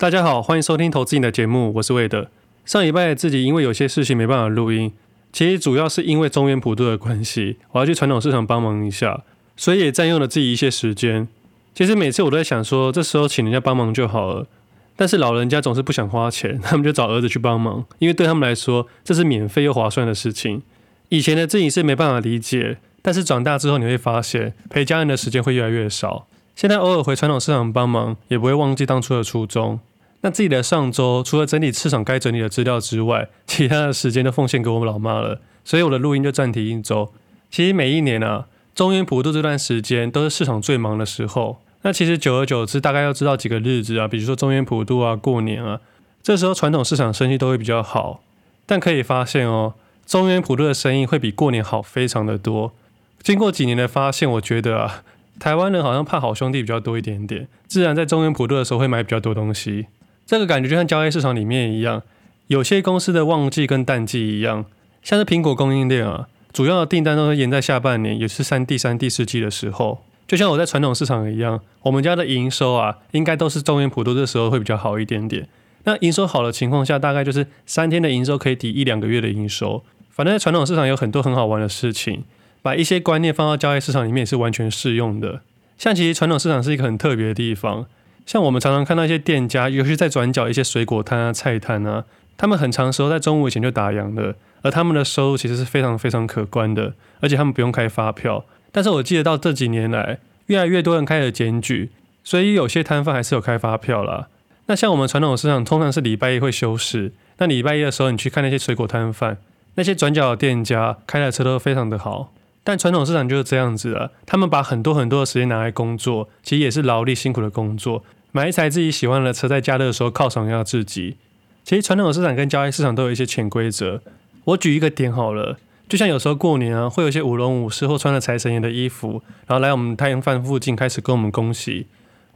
大家好，欢迎收听投资你的节目，我是魏德。上礼拜自己因为有些事情没办法录音，其实主要是因为中元普渡的关系，我要去传统市场帮忙一下，所以也占用了自己一些时间。其实每次我都在想说，这时候请人家帮忙就好了，但是老人家总是不想花钱，他们就找儿子去帮忙，因为对他们来说这是免费又划算的事情。以前的自己是没办法理解，但是长大之后你会发现，陪家人的时间会越来越少。现在偶尔回传统市场帮忙，也不会忘记当初的初衷。那自己的上周除了整理市场该整理的资料之外，其他的时间都奉献给我们老妈了，所以我的录音就暂停一周。其实每一年啊，中原普渡这段时间都是市场最忙的时候。那其实久而久之，大概要知道几个日子啊，比如说中原普渡啊、过年啊，这时候传统市场生意都会比较好。但可以发现哦，中原普渡的生意会比过年好非常的多。经过几年的发现，我觉得啊。台湾人好像怕好兄弟比较多一点点，自然在中原普渡的时候会买比较多东西。这个感觉就像交易市场里面一样，有些公司的旺季跟淡季一样，像是苹果供应链啊，主要的订单都是延在下半年，也是三第三、第四季的时候。就像我在传统市场一样，我们家的营收啊，应该都是中元普渡的时候会比较好一点点。那营收好的情况下，大概就是三天的营收可以抵一两个月的营收。反正在传统市场有很多很好玩的事情。把一些观念放到交易市场里面也是完全适用的。像其实传统市场是一个很特别的地方，像我们常常看到一些店家，尤其在转角一些水果摊啊、菜摊啊，他们很长时候在中午以前就打烊了，而他们的收入其实是非常非常可观的，而且他们不用开发票。但是我记得到这几年来，越来越多人开始检举，所以有些摊贩还是有开发票啦。那像我们传统市场通常是礼拜一会休市，那礼拜一的时候你去看那些水果摊贩，那些转角的店家开的车都非常的好。但传统市场就是这样子啊，他们把很多很多的时间拿来工作，其实也是劳力辛苦的工作。买一台自己喜欢的车，在假日的时候犒赏一下自己。其实传统市场跟交易市场都有一些潜规则。我举一个点好了，就像有时候过年啊，会有一些舞龙舞狮或穿着财神爷的衣服，然后来我们太阳饭附近开始跟我们恭喜。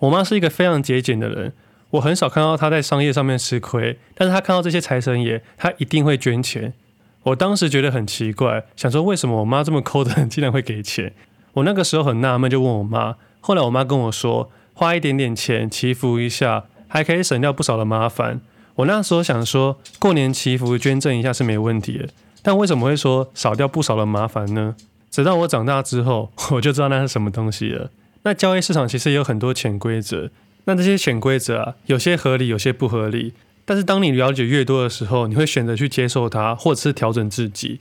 我妈是一个非常节俭的人，我很少看到她在商业上面吃亏，但是她看到这些财神爷，她一定会捐钱。我当时觉得很奇怪，想说为什么我妈这么抠的人竟然会给钱？我那个时候很纳闷，就问我妈。后来我妈跟我说，花一点点钱祈福一下，还可以省掉不少的麻烦。我那时候想说，过年祈福捐赠一下是没问题的，但为什么会说少掉不少的麻烦呢？直到我长大之后，我就知道那是什么东西了。那交易市场其实也有很多潜规则，那这些潜规则啊，有些合理，有些不合理。但是当你了解越多的时候，你会选择去接受它，或者是调整自己。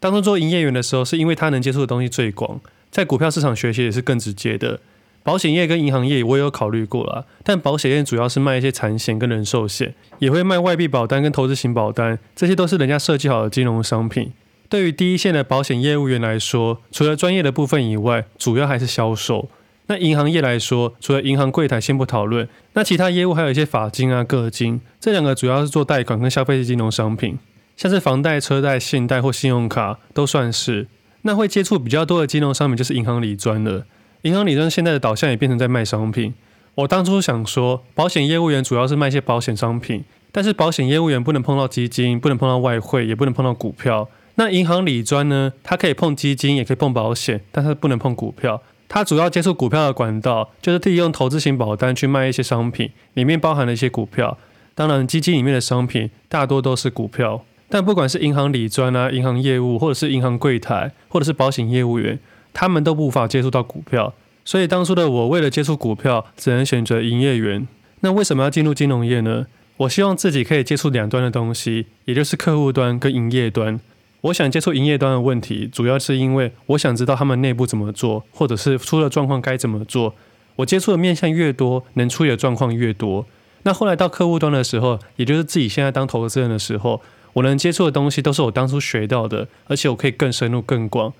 当初做营业员的时候，是因为他能接触的东西最广，在股票市场学习也是更直接的。保险业跟银行业我也有考虑过啦，但保险业主要是卖一些产险跟人寿险，也会卖外币保单跟投资型保单，这些都是人家设计好的金融商品。对于第一线的保险业务员来说，除了专业的部分以外，主要还是销售。那银行业来说，除了银行柜台先不讨论，那其他业务还有一些法金啊、个金，这两个主要是做贷款跟消费金融商品，像是房贷、车贷、信贷或信用卡都算是。那会接触比较多的金融商品就是银行理专了。银行理专现在的导向也变成在卖商品。我当初想说，保险业务员主要是卖一些保险商品，但是保险业务员不能碰到基金，不能碰到外汇，也不能碰到股票。那银行理专呢，它可以碰基金，也可以碰保险，但是不能碰股票。它主要接触股票的管道，就是利用投资型保单去卖一些商品，里面包含了一些股票。当然，基金里面的商品大多都是股票。但不管是银行理专啊、银行业务，或者是银行柜台，或者是保险业务员，他们都无法接触到股票。所以当初的我，为了接触股票，只能选择营业员。那为什么要进入金融业呢？我希望自己可以接触两端的东西，也就是客户端跟营业端。我想接触营业端的问题，主要是因为我想知道他们内部怎么做，或者是出了状况该怎么做。我接触的面向越多，能处理的状况越多。那后来到客户端的时候，也就是自己现在当投资人的时候，我能接触的东西都是我当初学到的，而且我可以更深入、更广。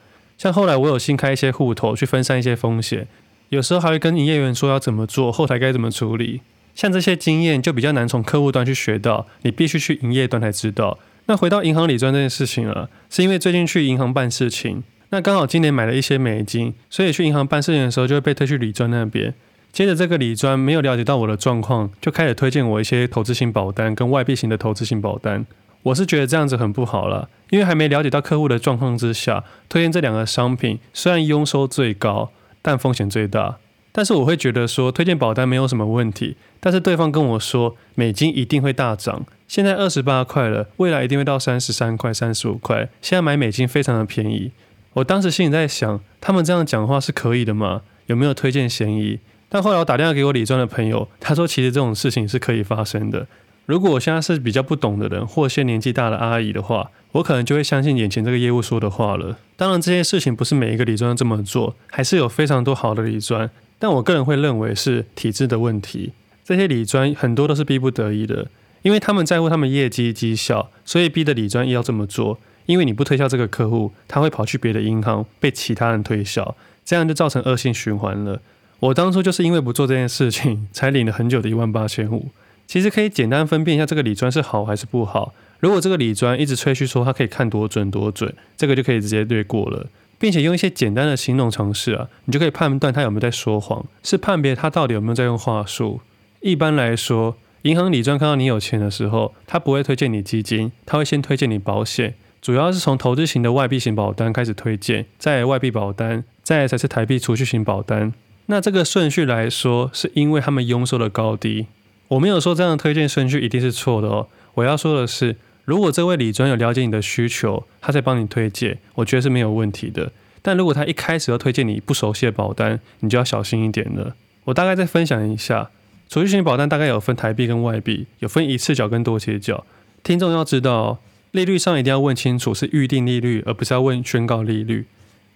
像后来我有新开一些户头，去分散一些风险，有时候还会跟营业员说要怎么做，后台该怎么处理。像这些经验就比较难从客户端去学到，你必须去营业端才知道。那回到银行理专这件事情了，是因为最近去银行办事情，那刚好今年买了一些美金，所以去银行办事情的时候就会被推去理专那边。接着这个理专没有了解到我的状况，就开始推荐我一些投资型保单跟外币型的投资型保单。我是觉得这样子很不好了，因为还没了解到客户的状况之下，推荐这两个商品虽然佣收最高，但风险最大。但是我会觉得说推荐保单没有什么问题。但是对方跟我说美金一定会大涨，现在二十八块了，未来一定会到三十三块、三十五块。现在买美金非常的便宜。我当时心里在想，他们这样讲话是可以的吗？有没有推荐嫌疑？但后来我打电话给我理专的朋友，他说其实这种事情是可以发生的。如果我现在是比较不懂的人，或些年纪大的阿姨的话，我可能就会相信眼前这个业务说的话了。当然，这些事情不是每一个理专都这么做，还是有非常多好的理专。但我个人会认为是体制的问题。这些理专很多都是逼不得已的，因为他们在乎他们业绩绩效，所以逼的理专要这么做。因为你不推销这个客户，他会跑去别的银行被其他人推销，这样就造成恶性循环了。我当初就是因为不做这件事情，才领了很久的一万八千五。其实可以简单分辨一下这个理专是好还是不好。如果这个理专一直吹嘘说他可以看多准多准，这个就可以直接略过了，并且用一些简单的形容常识啊，你就可以判断他有没有在说谎，是判别他到底有没有在用话术。一般来说，银行理专看到你有钱的时候，他不会推荐你基金，他会先推荐你保险，主要是从投资型的外币型保单开始推荐，再来外币保单，再才是台币储蓄型保单。那这个顺序来说，是因为他们佣收的高低。我没有说这样的推荐顺序一定是错的哦。我要说的是，如果这位理专有了解你的需求，他在帮你推荐，我觉得是没有问题的。但如果他一开始要推荐你不熟悉的保单，你就要小心一点了。我大概再分享一下，储蓄型保单大概有分台币跟外币，有分一次缴跟多期缴。听众要知道，利率上一定要问清楚是预定利率，而不是要问宣告利率。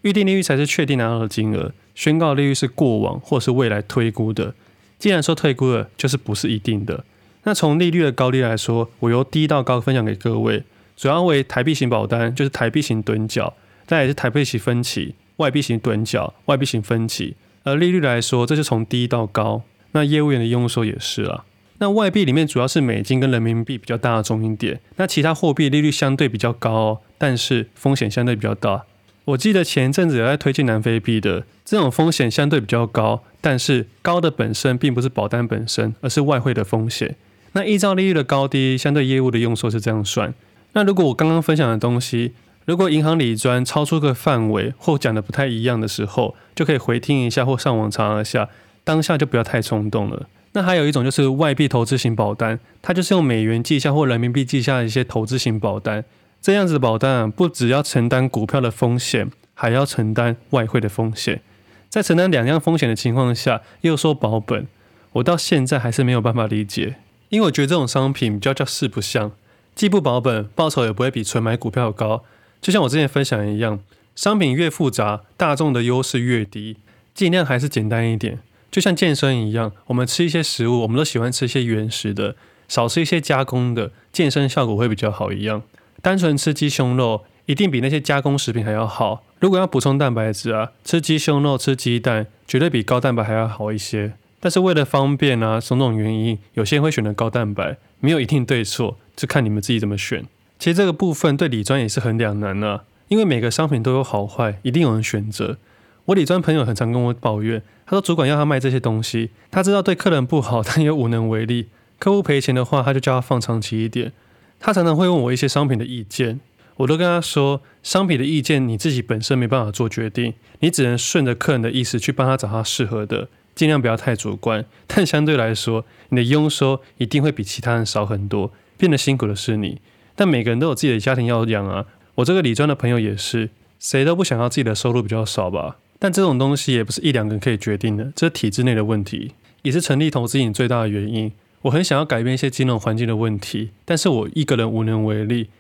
预定利率才是确定拿到的金额，宣告利率是过往或是未来推估的。既然说退估了，就是不是一定的。那从利率的高低来说，我由低到高分享给各位，主要为台币型保单，就是台币型趸缴，再也是台币型分期，外币型趸缴，外币型分期。而利率来说，这是从低到高。那业务员的佣收也是啊。那外币里面主要是美金跟人民币比较大的中心点，那其他货币利率相对比较高，但是风险相对比较大。我记得前一阵子有在推荐南非币的，这种风险相对比较高，但是高的本身并不是保单本身，而是外汇的风险。那依照利率的高低，相对业务的用数是这样算。那如果我刚刚分享的东西，如果银行理专超出个范围或讲的不太一样的时候，就可以回听一下或上网查一下，当下就不要太冲动了。那还有一种就是外币投资型保单，它就是用美元计价或人民币计价的一些投资型保单。这样子的保单，不只要承担股票的风险，还要承担外汇的风险。在承担两样风险的情况下，又说保本，我到现在还是没有办法理解。因为我觉得这种商品比较叫四不像，既不保本，报酬也不会比纯买股票高。就像我之前分享一样，商品越复杂，大众的优势越低，尽量还是简单一点。就像健身一样，我们吃一些食物，我们都喜欢吃一些原始的，少吃一些加工的，健身效果会比较好一样。单纯吃鸡胸肉一定比那些加工食品还要好。如果要补充蛋白质啊，吃鸡胸肉、吃鸡蛋绝对比高蛋白还要好一些。但是为了方便啊，种种原因，有些人会选择高蛋白，没有一定对错，就看你们自己怎么选。其实这个部分对理专也是很两难啊，因为每个商品都有好坏，一定有人选择。我理专朋友很常跟我抱怨，他说主管要他卖这些东西，他知道对客人不好，但也无能为力。客户赔钱的话，他就叫他放长期一点。他常常会问我一些商品的意见，我都跟他说，商品的意见你自己本身没办法做决定，你只能顺着客人的意思去帮他找他适合的，尽量不要太主观。但相对来说，你的佣收一定会比其他人少很多，变得辛苦的是你。但每个人都有自己的家庭要养啊，我这个理专的朋友也是，谁都不想要自己的收入比较少吧？但这种东西也不是一两个人可以决定的，这是体制内的问题，也是成立投资瘾最大的原因。我很想要改变一些金融环境的问题，但是我一个人无能为力。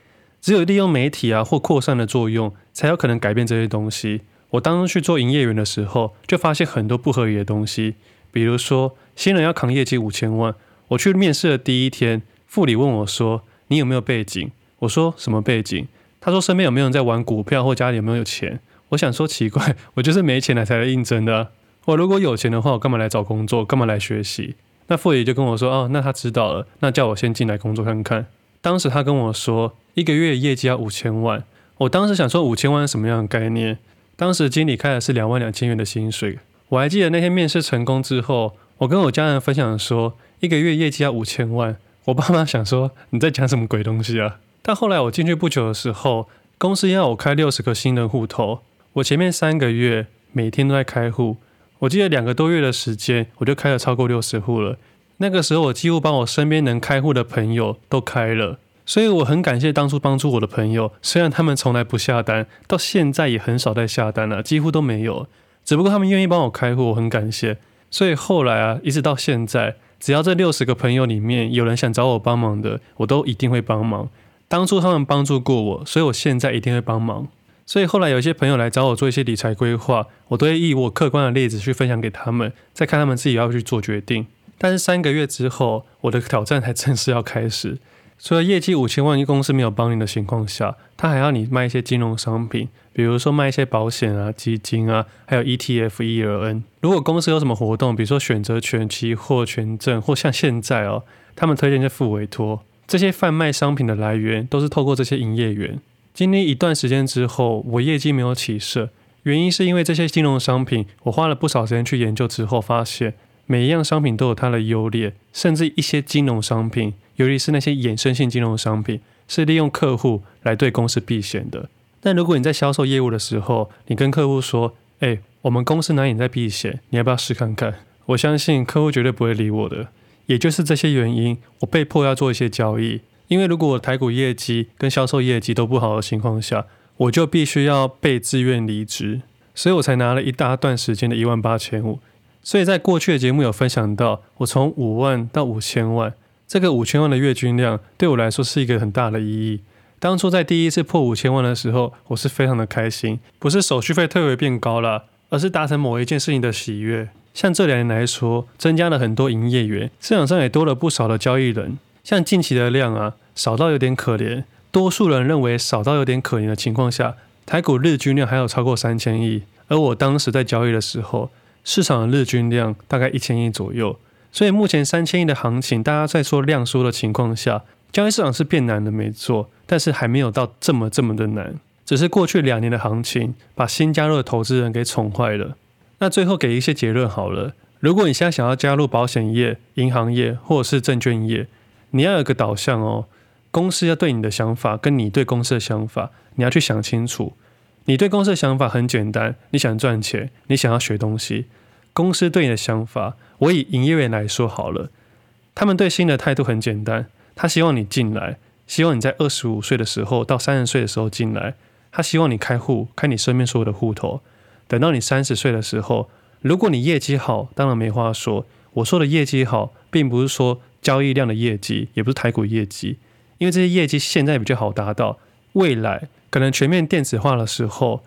只有利用媒体啊或扩散的作用，才有可能改变这些东西。我当初去做营业员的时候，就发现很多不合理的东西，比如说新人要扛业绩五千万，我去面试的第一天，副理问我说：“你有没有背景？”我说：“什么背景？”他说：“身边有没有人在玩股票，或家里有没有钱？”我想说奇怪，我就是没钱来才来应征的。我如果有钱的话，我干嘛来找工作？干嘛来学习？那副理就跟我说：“哦，那他知道了，那叫我先进来工作看看。”当时他跟我说，一个月业绩要五千万。我当时想说，五千万是什么样的概念？当时经理开的是两万两千元的薪水。我还记得那天面试成功之后，我跟我家人分享说，一个月业绩要五千万。我爸妈想说，你在讲什么鬼东西啊？但后来我进去不久的时候，公司要我开六十个新人户头，我前面三个月每天都在开户。我记得两个多月的时间，我就开了超过六十户了。那个时候，我几乎把我身边能开户的朋友都开了，所以我很感谢当初帮助我的朋友。虽然他们从来不下单，到现在也很少再下单了，几乎都没有。只不过他们愿意帮我开户，我很感谢。所以后来啊，一直到现在，只要这六十个朋友里面有人想找我帮忙的，我都一定会帮忙。当初他们帮助过我，所以我现在一定会帮忙。所以后来有一些朋友来找我做一些理财规划，我都会以我客观的例子去分享给他们，再看他们自己要不要去做决定。但是三个月之后，我的挑战才正式要开始。除了业绩五千万，公司没有帮你的情况下，他还要你卖一些金融商品，比如说卖一些保险啊、基金啊，还有 ETF、ERN。如果公司有什么活动，比如说选择权、期货、权证，或像现在哦，他们推荐一些复委托，这些贩卖商品的来源都是透过这些营业员。经历一段时间之后，我业绩没有起色，原因是因为这些金融商品，我花了不少时间去研究之后，发现每一样商品都有它的优劣，甚至一些金融商品，尤其是那些衍生性金融商品，是利用客户来对公司避险的。但如果你在销售业务的时候，你跟客户说：“哎，我们公司哪里在避险？你要不要试看看？”我相信客户绝对不会理我的。也就是这些原因，我被迫要做一些交易。因为如果我台股业绩跟销售业绩都不好的情况下，我就必须要被自愿离职，所以我才拿了一大段时间的一万八千五。所以在过去的节目有分享到，我从五万到五千万，这个五千万的月均量对我来说是一个很大的意义。当初在第一次破五千万的时候，我是非常的开心，不是手续费退回变高了，而是达成某一件事情的喜悦。像这两年来说，增加了很多营业员，市场上也多了不少的交易人。像近期的量啊，少到有点可怜。多数人认为少到有点可怜的情况下，台股日均量还有超过三千亿。而我当时在交易的时候，市场的日均量大概一千亿左右。所以目前三千亿的行情，大家在说量缩的情况下，交易市场是变难的，没错。但是还没有到这么这么的难，只是过去两年的行情把新加入的投资人给宠坏了。那最后给一些结论好了，如果你现在想要加入保险业、银行业或者是证券业，你要有个导向哦，公司要对你的想法跟你对公司的想法，你要去想清楚。你对公司的想法很简单，你想赚钱，你想要学东西。公司对你的想法，我以营业员来说好了，他们对新的态度很简单，他希望你进来，希望你在二十五岁的时候到三十岁的时候进来，他希望你开户，开你身边所有的户头。等到你三十岁的时候，如果你业绩好，当然没话说。我说的业绩好，并不是说。交易量的业绩也不是台股业绩，因为这些业绩现在比较好达到。未来可能全面电子化的时候，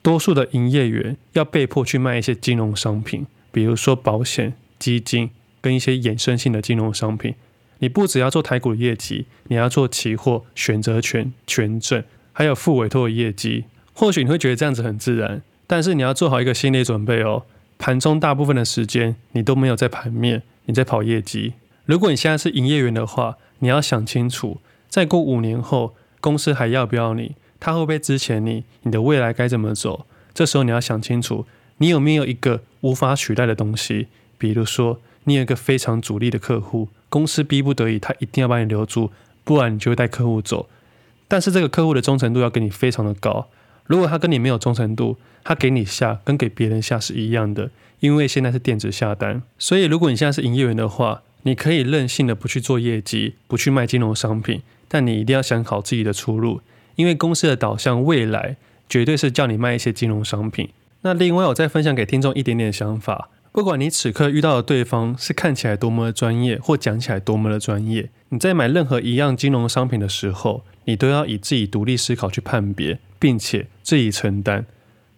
多数的营业员要被迫去卖一些金融商品，比如说保险、基金跟一些衍生性的金融商品。你不只要做台股业绩，你要做期货、选择权、权证，还有复委托的业绩。或许你会觉得这样子很自然，但是你要做好一个心理准备哦。盘中大部分的时间你都没有在盘面，你在跑业绩。如果你现在是营业员的话，你要想清楚，再过五年后，公司还要不要你？他会不会支持你？你的未来该怎么走？这时候你要想清楚，你有没有一个无法取代的东西？比如说，你有一个非常主力的客户，公司逼不得已，他一定要把你留住，不然你就会带客户走。但是这个客户的忠诚度要跟你非常的高。如果他跟你没有忠诚度，他给你下跟给别人下是一样的，因为现在是电子下单。所以如果你现在是营业员的话，你可以任性的不去做业绩，不去卖金融商品，但你一定要想好自己的出路，因为公司的导向未来绝对是叫你卖一些金融商品。那另外，我再分享给听众一点点想法：不管你此刻遇到的对方是看起来多么的专业，或讲起来多么的专业，你在买任何一样金融商品的时候，你都要以自己独立思考去判别，并且自己承担。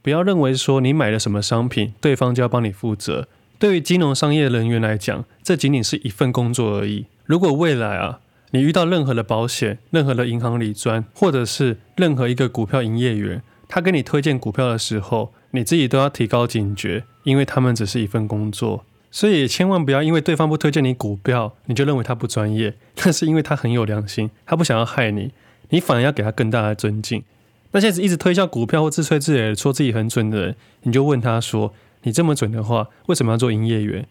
不要认为说你买了什么商品，对方就要帮你负责。对于金融商业人员来讲，这仅仅是一份工作而已。如果未来啊，你遇到任何的保险、任何的银行理专，或者是任何一个股票营业员，他给你推荐股票的时候，你自己都要提高警觉，因为他们只是一份工作。所以千万不要因为对方不推荐你股票，你就认为他不专业。那是因为他很有良心，他不想要害你，你反而要给他更大的尊敬。那现在一直推销股票或自吹自擂说自己很准的人，你就问他说。你这么准的话，为什么要做营业员？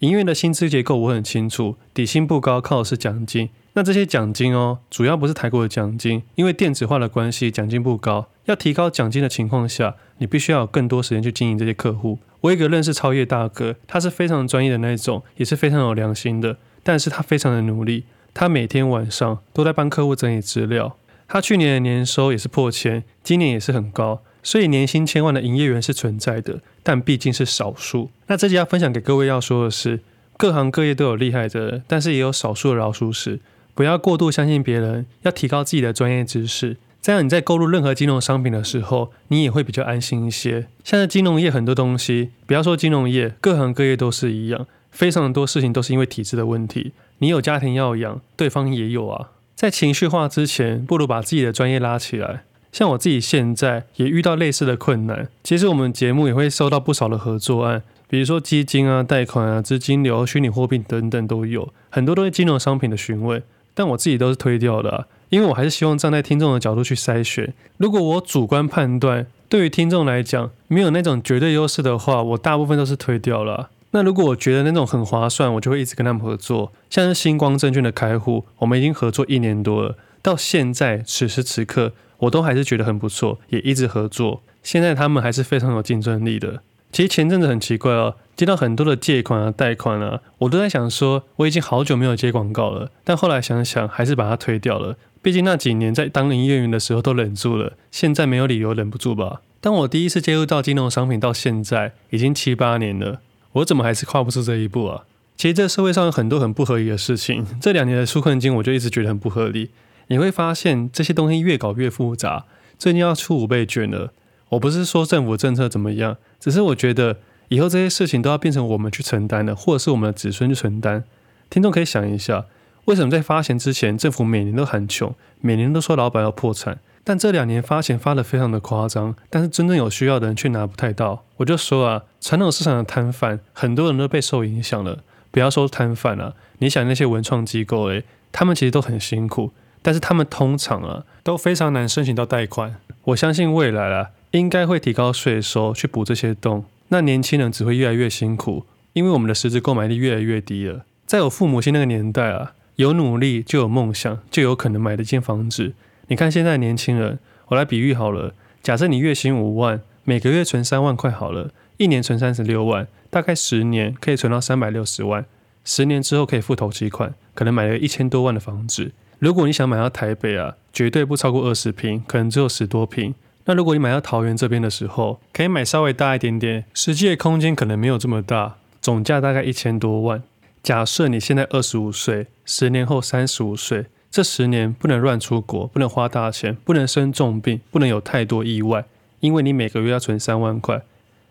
营业员的薪资结构我很清楚，底薪不高，靠的是奖金。那这些奖金哦，主要不是台股的奖金，因为电子化的关系，奖金不高。要提高奖金的情况下，你必须要有更多时间去经营这些客户。我有一个认识超业大哥，他是非常专业的那种，也是非常有良心的，但是他非常的努力，他每天晚上都在帮客户整理资料。他去年的年收也是破千，今年也是很高，所以年薪千万的营业员是存在的，但毕竟是少数。那这集要分享给各位要说的是，各行各业都有厉害的人，但是也有少数的老鼠屎。不要过度相信别人，要提高自己的专业知识，这样你在购入任何金融商品的时候，你也会比较安心一些。现在金融业很多东西，不要说金融业，各行各业都是一样，非常多事情都是因为体制的问题。你有家庭要养，对方也有啊。在情绪化之前，不如把自己的专业拉起来。像我自己现在也遇到类似的困难，其实我们节目也会收到不少的合作案，比如说基金啊、贷款啊、资金流、虚拟货币等等都有，很多都是金融商品的询问，但我自己都是推掉的，因为我还是希望站在听众的角度去筛选。如果我主观判断对于听众来讲没有那种绝对优势的话，我大部分都是推掉了。那如果我觉得那种很划算，我就会一直跟他们合作。像是星光证券的开户，我们已经合作一年多了，到现在此时此刻，我都还是觉得很不错，也一直合作。现在他们还是非常有竞争力的。其实前阵子很奇怪哦，接到很多的借款啊、贷款啊，我都在想说，我已经好久没有接广告了。但后来想想，还是把它推掉了。毕竟那几年在当营业员的时候都忍住了，现在没有理由忍不住吧？当我第一次接触到金融商品到现在，已经七八年了。我怎么还是跨不出这一步啊？其实这社会上有很多很不合理的事情。这两年的纾困金，我就一直觉得很不合理。你会发现这些东西越搞越复杂。最近要出五倍券了，我不是说政府政策怎么样，只是我觉得以后这些事情都要变成我们去承担的，或者是我们的子孙去承担。听众可以想一下，为什么在发钱之前，政府每年都很穷，每年都说老板要破产？但这两年发钱发得非常的夸张，但是真正有需要的人却拿不太到。我就说啊，传统市场的摊贩，很多人都被受影响了。不要说摊贩了，你想那些文创机构，诶，他们其实都很辛苦，但是他们通常啊都非常难申请到贷款。我相信未来啊，应该会提高税收去补这些洞。那年轻人只会越来越辛苦，因为我们的实质购买力越来越低了。在我父母亲那个年代啊，有努力就有梦想，就有可能买得进房子。你看现在年轻人，我来比喻好了。假设你月薪五万，每个月存三万块好了，一年存三十六万，大概十年可以存到三百六十万。十年之后可以付头期款，可能买了一千多万的房子。如果你想买到台北啊，绝对不超过二十平，可能只有十多平。那如果你买到桃园这边的时候，可以买稍微大一点点，实际的空间可能没有这么大，总价大概一千多万。假设你现在二十五岁，十年后三十五岁。这十年不能乱出国，不能花大钱，不能生重病，不能有太多意外，因为你每个月要存三万块。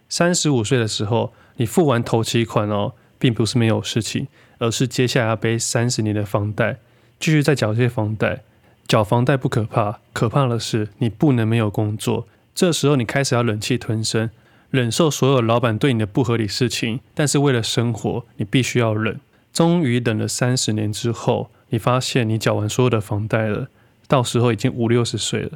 三十五岁的时候，你付完头期款哦，并不是没有事情，而是接下来要背三十年的房贷，继续再缴这些房贷。缴房贷不可怕，可怕的是你不能没有工作。这时候你开始要忍气吞声，忍受所有老板对你的不合理事情，但是为了生活，你必须要忍。终于等了三十年之后。你发现你缴完所有的房贷了，到时候已经五六十岁了，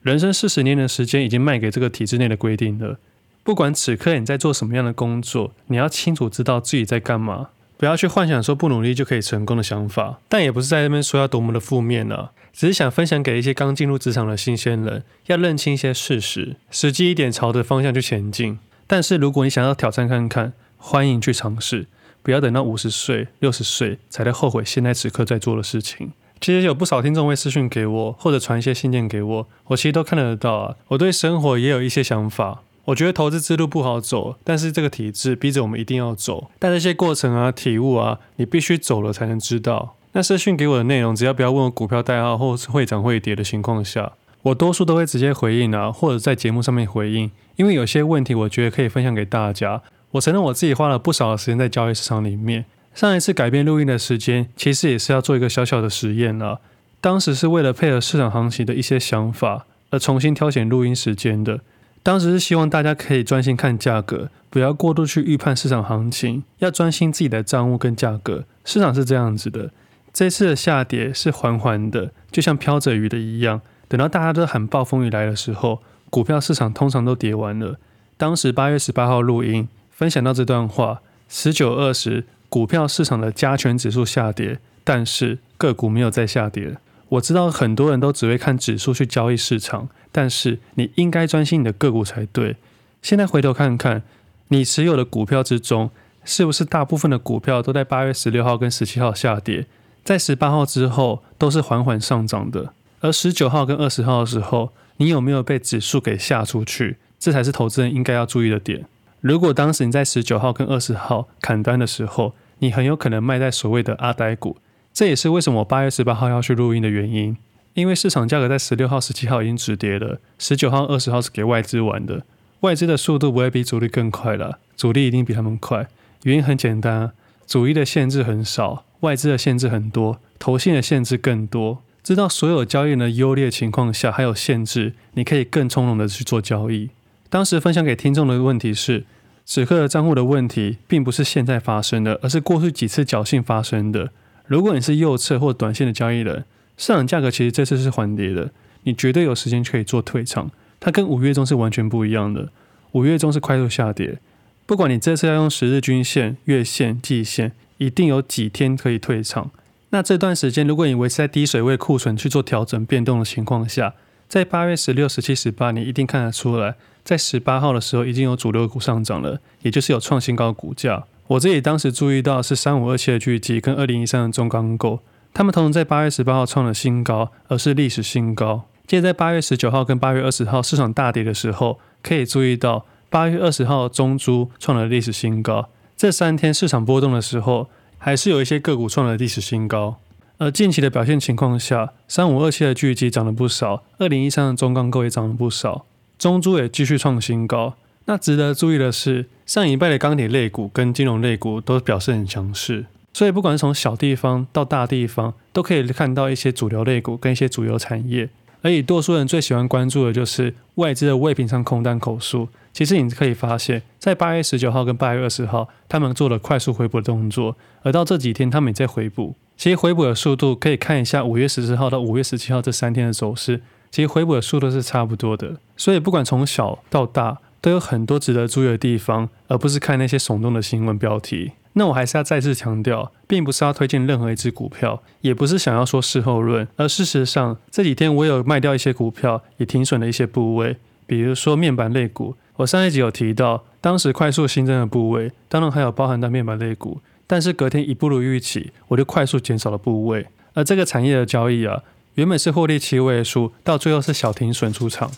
人生四十年的时间已经卖给这个体制内的规定了。不管此刻你在做什么样的工作，你要清楚知道自己在干嘛，不要去幻想说不努力就可以成功的想法。但也不是在那边说要多么的负面啊，只是想分享给一些刚进入职场的新鲜人，要认清一些事实，实际一点朝着方向去前进。但是如果你想要挑战看看，欢迎去尝试。不要等到五十岁、六十岁才在后悔现在此刻在做的事情。其实有不少听众会私讯给我，或者传一些信件给我，我其实都看得到啊。我对生活也有一些想法。我觉得投资之路不好走，但是这个体制逼着我们一定要走。但这些过程啊、体悟啊，你必须走了才能知道。那私讯给我的内容，只要不要问我股票代号或是会涨会跌的情况下，我多数都会直接回应啊，或者在节目上面回应，因为有些问题我觉得可以分享给大家。我承认我自己花了不少的时间在交易市场里面。上一次改变录音的时间，其实也是要做一个小小的实验了。当时是为了配合市场行情的一些想法而重新挑选录音时间的。当时是希望大家可以专心看价格，不要过度去预判市场行情，要专心自己的账务跟价格。市场是这样子的，这次的下跌是缓缓的，就像飘着雨的一样。等到大家都喊暴风雨来的时候，股票市场通常都跌完了。当时八月十八号录音。分享到这段话，十九二十股票市场的加权指数下跌，但是个股没有再下跌。我知道很多人都只会看指数去交易市场，但是你应该专心你的个股才对。现在回头看看，你持有的股票之中，是不是大部分的股票都在八月十六号跟十七号下跌，在十八号之后都是缓缓上涨的？而十九号跟二十号的时候，你有没有被指数给吓出去？这才是投资人应该要注意的点。如果当时你在十九号跟二十号砍单的时候，你很有可能卖在所谓的阿呆股。这也是为什么我八月十八号要去录音的原因，因为市场价格在十六号、十七号已经止跌了，十九号、二十号是给外资玩的，外资的速度不会比主力更快了，主力一定比他们快。原因很简单，主力的限制很少，外资的限制很多，投信的限制更多。知道所有交易的优劣情况下还有限制，你可以更从容的去做交易。当时分享给听众的问题是，此刻的账户的问题并不是现在发生的，而是过去几次侥幸发生的。如果你是右侧或短线的交易人，市场价格其实这次是缓跌的，你绝对有时间可以做退场。它跟五月中是完全不一样的，五月中是快速下跌，不管你这次要用十日均线、月线、季线，一定有几天可以退场。那这段时间，如果你维持在低水位库存去做调整变动的情况下，在八月十六、十七、十八，你一定看得出来，在十八号的时候已经有主流股上涨了，也就是有创新高股价。我自己当时注意到是三五二七的巨基跟二零一三的中钢构，他们同时在八月十八号创了新高，而是历史新高。接着在八月十九号跟八月二十号市场大跌的时候，可以注意到八月二十号中珠创了历史新高。这三天市场波动的时候，还是有一些个股创了历史新高。而近期的表现情况下，三五二七的巨基涨了不少，二零一三的中钢构也涨了不少，中珠也继续创新高。那值得注意的是，上一拜的钢铁类股跟金融类股都表示很强势，所以不管是从小地方到大地方，都可以看到一些主流类股跟一些主流产业。而以多数人最喜欢关注的就是外资的未平仓空单口数。其实你可以发现，在八月十九号跟八月二十号，他们做了快速回补的动作，而到这几天他们也在回补。其实回补的速度可以看一下五月十四号到五月十七号这三天的走势，其实回补的速度是差不多的。所以不管从小到大，都有很多值得注意的地方，而不是看那些耸动的新闻标题。那我还是要再次强调，并不是要推荐任何一只股票，也不是想要说事后论。而事实上，这几天我有卖掉一些股票，也停损了一些部位，比如说面板类股。我上一集有提到，当时快速新增的部位，当然还有包含到面板类股，但是隔天一不如预期，我就快速减少了部位。而这个产业的交易啊，原本是获利七位数，到最后是小停损出场。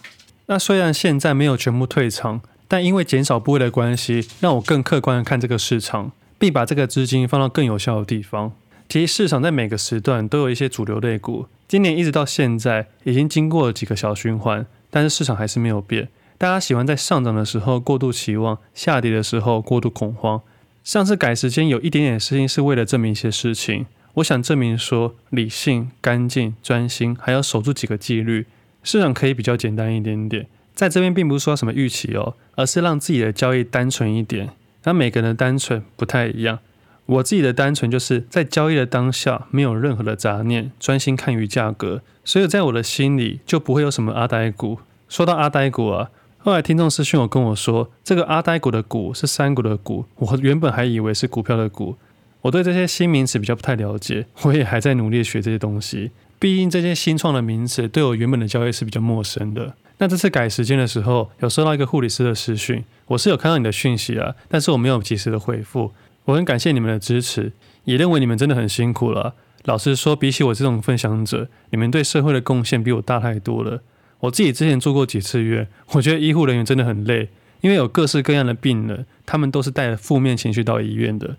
那虽然现在没有全部退场，但因为减少部位的关系，让我更客观的看这个市场，并把这个资金放到更有效的地方。其实市场在每个时段都有一些主流类股，今年一直到现在已经经过了几个小循环，但是市场还是没有变。大家喜欢在上涨的时候过度期望，下跌的时候过度恐慌。上次改时间有一点点事情是为了证明一些事情，我想证明说理性、干净、专心，还要守住几个纪律。市场可以比较简单一点点，在这边并不是说什么预期哦，而是让自己的交易单纯一点。那每个人的单纯不太一样，我自己的单纯就是在交易的当下没有任何的杂念，专心看于价格，所以在我的心里就不会有什么阿呆股。说到阿呆股啊，后来听众私讯我跟我说，这个阿呆股的股是三股的股，我原本还以为是股票的股。我对这些新名词比较不太了解，我也还在努力学这些东西。毕竟这些新创的名词对我原本的交易是比较陌生的。那这次改时间的时候，有收到一个护理师的私讯，我是有看到你的讯息啊，但是我没有及时的回复。我很感谢你们的支持，也认为你们真的很辛苦了。老实说，比起我这种分享者，你们对社会的贡献比我大太多了。我自己之前做过几次院，我觉得医护人员真的很累，因为有各式各样的病人，他们都是带着负面情绪到医院的。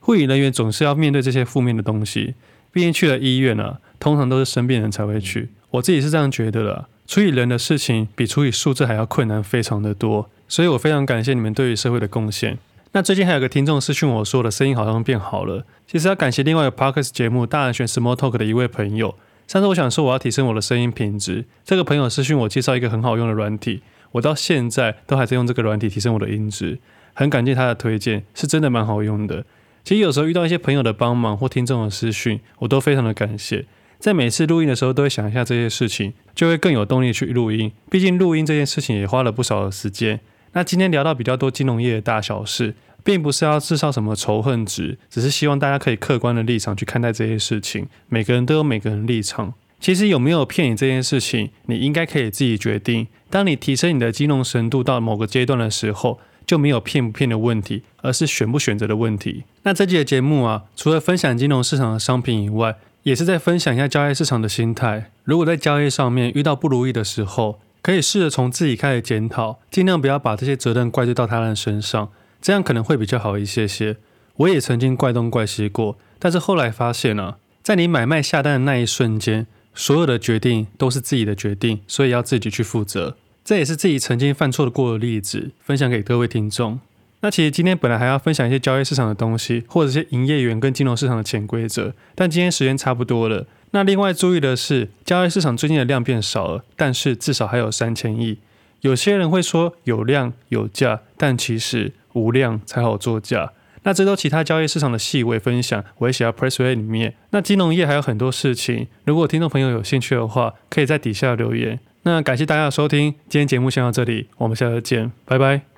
护理人员总是要面对这些负面的东西，毕竟去了医院啊。通常都是生病人才会去，我自己是这样觉得的。处理人的事情比处理数字还要困难，非常的多。所以我非常感谢你们对于社会的贡献。那最近还有个听众私讯我说，我的声音好像变好了。其实要感谢另外一个 Podcast 节目《大人选 Small Talk》的一位朋友。上次我想说我要提升我的声音品质，这个朋友私讯我介绍一个很好用的软体，我到现在都还在用这个软体提升我的音质。很感谢他的推荐，是真的蛮好用的。其实有时候遇到一些朋友的帮忙或听众的私讯，我都非常的感谢。在每次录音的时候，都会想一下这些事情，就会更有动力去录音。毕竟录音这件事情也花了不少的时间。那今天聊到比较多金融业的大小事，并不是要制造什么仇恨值，只是希望大家可以客观的立场去看待这些事情。每个人都有每个人立场。其实有没有骗你这件事情，你应该可以自己决定。当你提升你的金融深度到某个阶段的时候，就没有骗不骗的问题，而是选不选择的问题。那这期的节目啊，除了分享金融市场的商品以外，也是在分享一下交易市场的心态。如果在交易上面遇到不如意的时候，可以试着从自己开始检讨，尽量不要把这些责任怪罪到他人身上，这样可能会比较好一些些。我也曾经怪东怪西过，但是后来发现啊，在你买卖下单的那一瞬间，所有的决定都是自己的决定，所以要自己去负责。这也是自己曾经犯错的过的例子，分享给各位听众。那其实今天本来还要分享一些交易市场的东西，或者是营业员跟金融市场的潜规则，但今天时间差不多了。那另外注意的是，交易市场最近的量变少了，但是至少还有三千亿。有些人会说有量有价，但其实无量才好作价。那这都其他交易市场的细微分享，我会写到 Pressway 里面。那金融业还有很多事情，如果听众朋友有兴趣的话，可以在底下留言。那感谢大家的收听，今天节目先到这里，我们下次见，拜拜。